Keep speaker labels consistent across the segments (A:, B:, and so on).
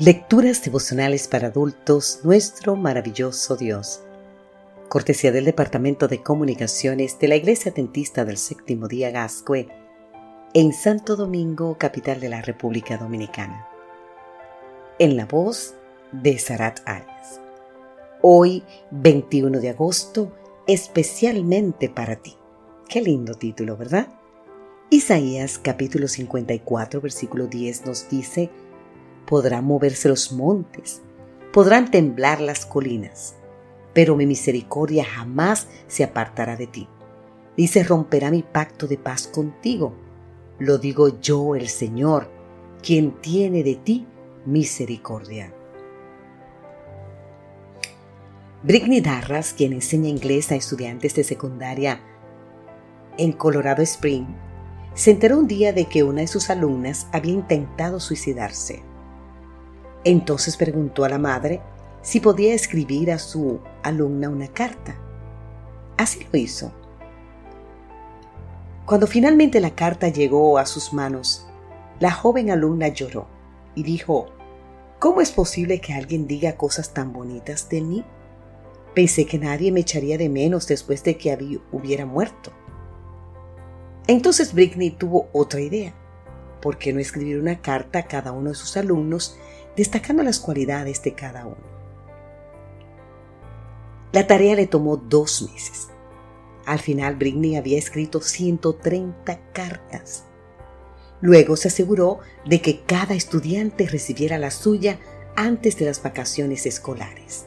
A: Lecturas devocionales para adultos, nuestro maravilloso Dios. Cortesía del Departamento de Comunicaciones de la Iglesia Tentista del Séptimo Día Gascue, en Santo Domingo, capital de la República Dominicana. En la voz de Sarat Arias. Hoy, 21 de agosto, especialmente para ti. Qué lindo título, ¿verdad? Isaías capítulo 54, versículo 10 nos dice, podrán moverse los montes, podrán temblar las colinas, pero mi misericordia jamás se apartará de ti, ni se romperá mi pacto de paz contigo. Lo digo yo, el Señor, quien tiene de ti misericordia. Britney Darras, quien enseña inglés a estudiantes de secundaria en Colorado Spring, se enteró un día de que una de sus alumnas había intentado suicidarse. Entonces preguntó a la madre si podía escribir a su alumna una carta. Así lo hizo. Cuando finalmente la carta llegó a sus manos, la joven alumna lloró y dijo, ¿Cómo es posible que alguien diga cosas tan bonitas de mí? Pensé que nadie me echaría de menos después de que hubiera muerto. Entonces Britney tuvo otra idea. ¿Por qué no escribir una carta a cada uno de sus alumnos destacando las cualidades de cada uno. La tarea le tomó dos meses. Al final, Britney había escrito 130 cartas. Luego se aseguró de que cada estudiante recibiera la suya antes de las vacaciones escolares.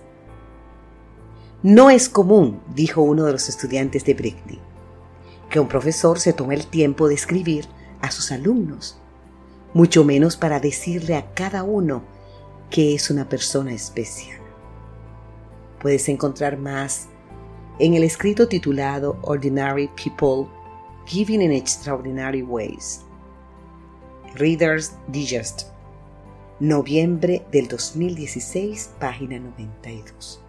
A: No es común, dijo uno de los estudiantes de Britney, que un profesor se tome el tiempo de escribir a sus alumnos, mucho menos para decirle a cada uno que es una persona especial. Puedes encontrar más en el escrito titulado Ordinary People Giving in Extraordinary Ways. Reader's Digest, noviembre del 2016, página 92.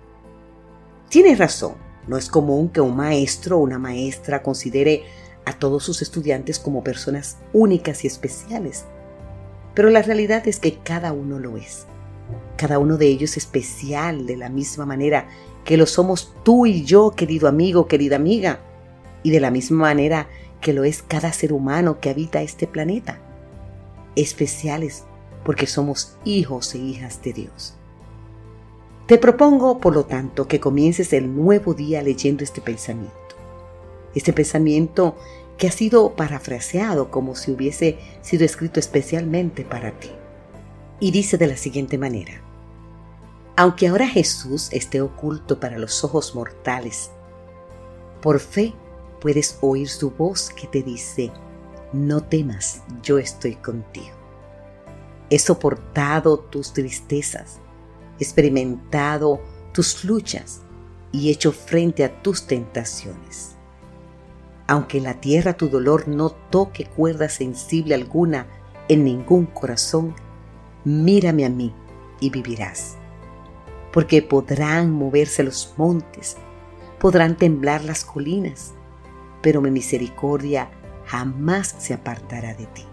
A: Tienes razón, no es común que un maestro o una maestra considere a todos sus estudiantes como personas únicas y especiales, pero la realidad es que cada uno lo es. Cada uno de ellos especial de la misma manera que lo somos tú y yo, querido amigo, querida amiga, y de la misma manera que lo es cada ser humano que habita este planeta. Especiales porque somos hijos e hijas de Dios. Te propongo, por lo tanto, que comiences el nuevo día leyendo este pensamiento. Este pensamiento que ha sido parafraseado como si hubiese sido escrito especialmente para ti y dice de la siguiente manera, aunque ahora Jesús esté oculto para los ojos mortales, por fe puedes oír su voz que te dice, no temas, yo estoy contigo. He soportado tus tristezas, experimentado tus luchas y hecho frente a tus tentaciones. Aunque en la tierra tu dolor no toque cuerda sensible alguna en ningún corazón, mírame a mí y vivirás. Porque podrán moverse los montes, podrán temblar las colinas, pero mi misericordia jamás se apartará de ti.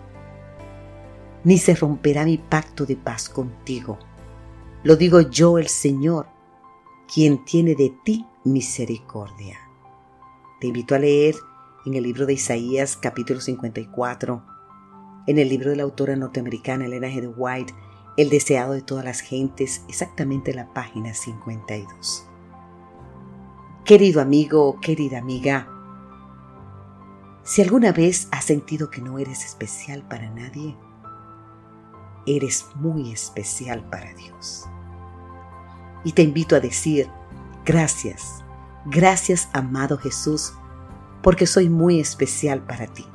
A: Ni se romperá mi pacto de paz contigo. Lo digo yo el Señor, quien tiene de ti misericordia. Te invito a leer en el libro de Isaías capítulo 54 en el libro de la autora norteamericana Elena G. White, El deseado de todas las gentes, exactamente la página 52. Querido amigo, querida amiga, si alguna vez has sentido que no eres especial para nadie, eres muy especial para Dios. Y te invito a decir, gracias, gracias amado Jesús, porque soy muy especial para ti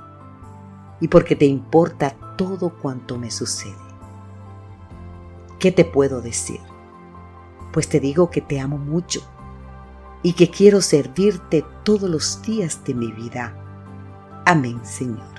A: y porque te importa todo cuanto me sucede. ¿Qué te puedo decir? Pues te digo que te amo mucho y que quiero servirte todos los días de mi vida. Amén, Señor.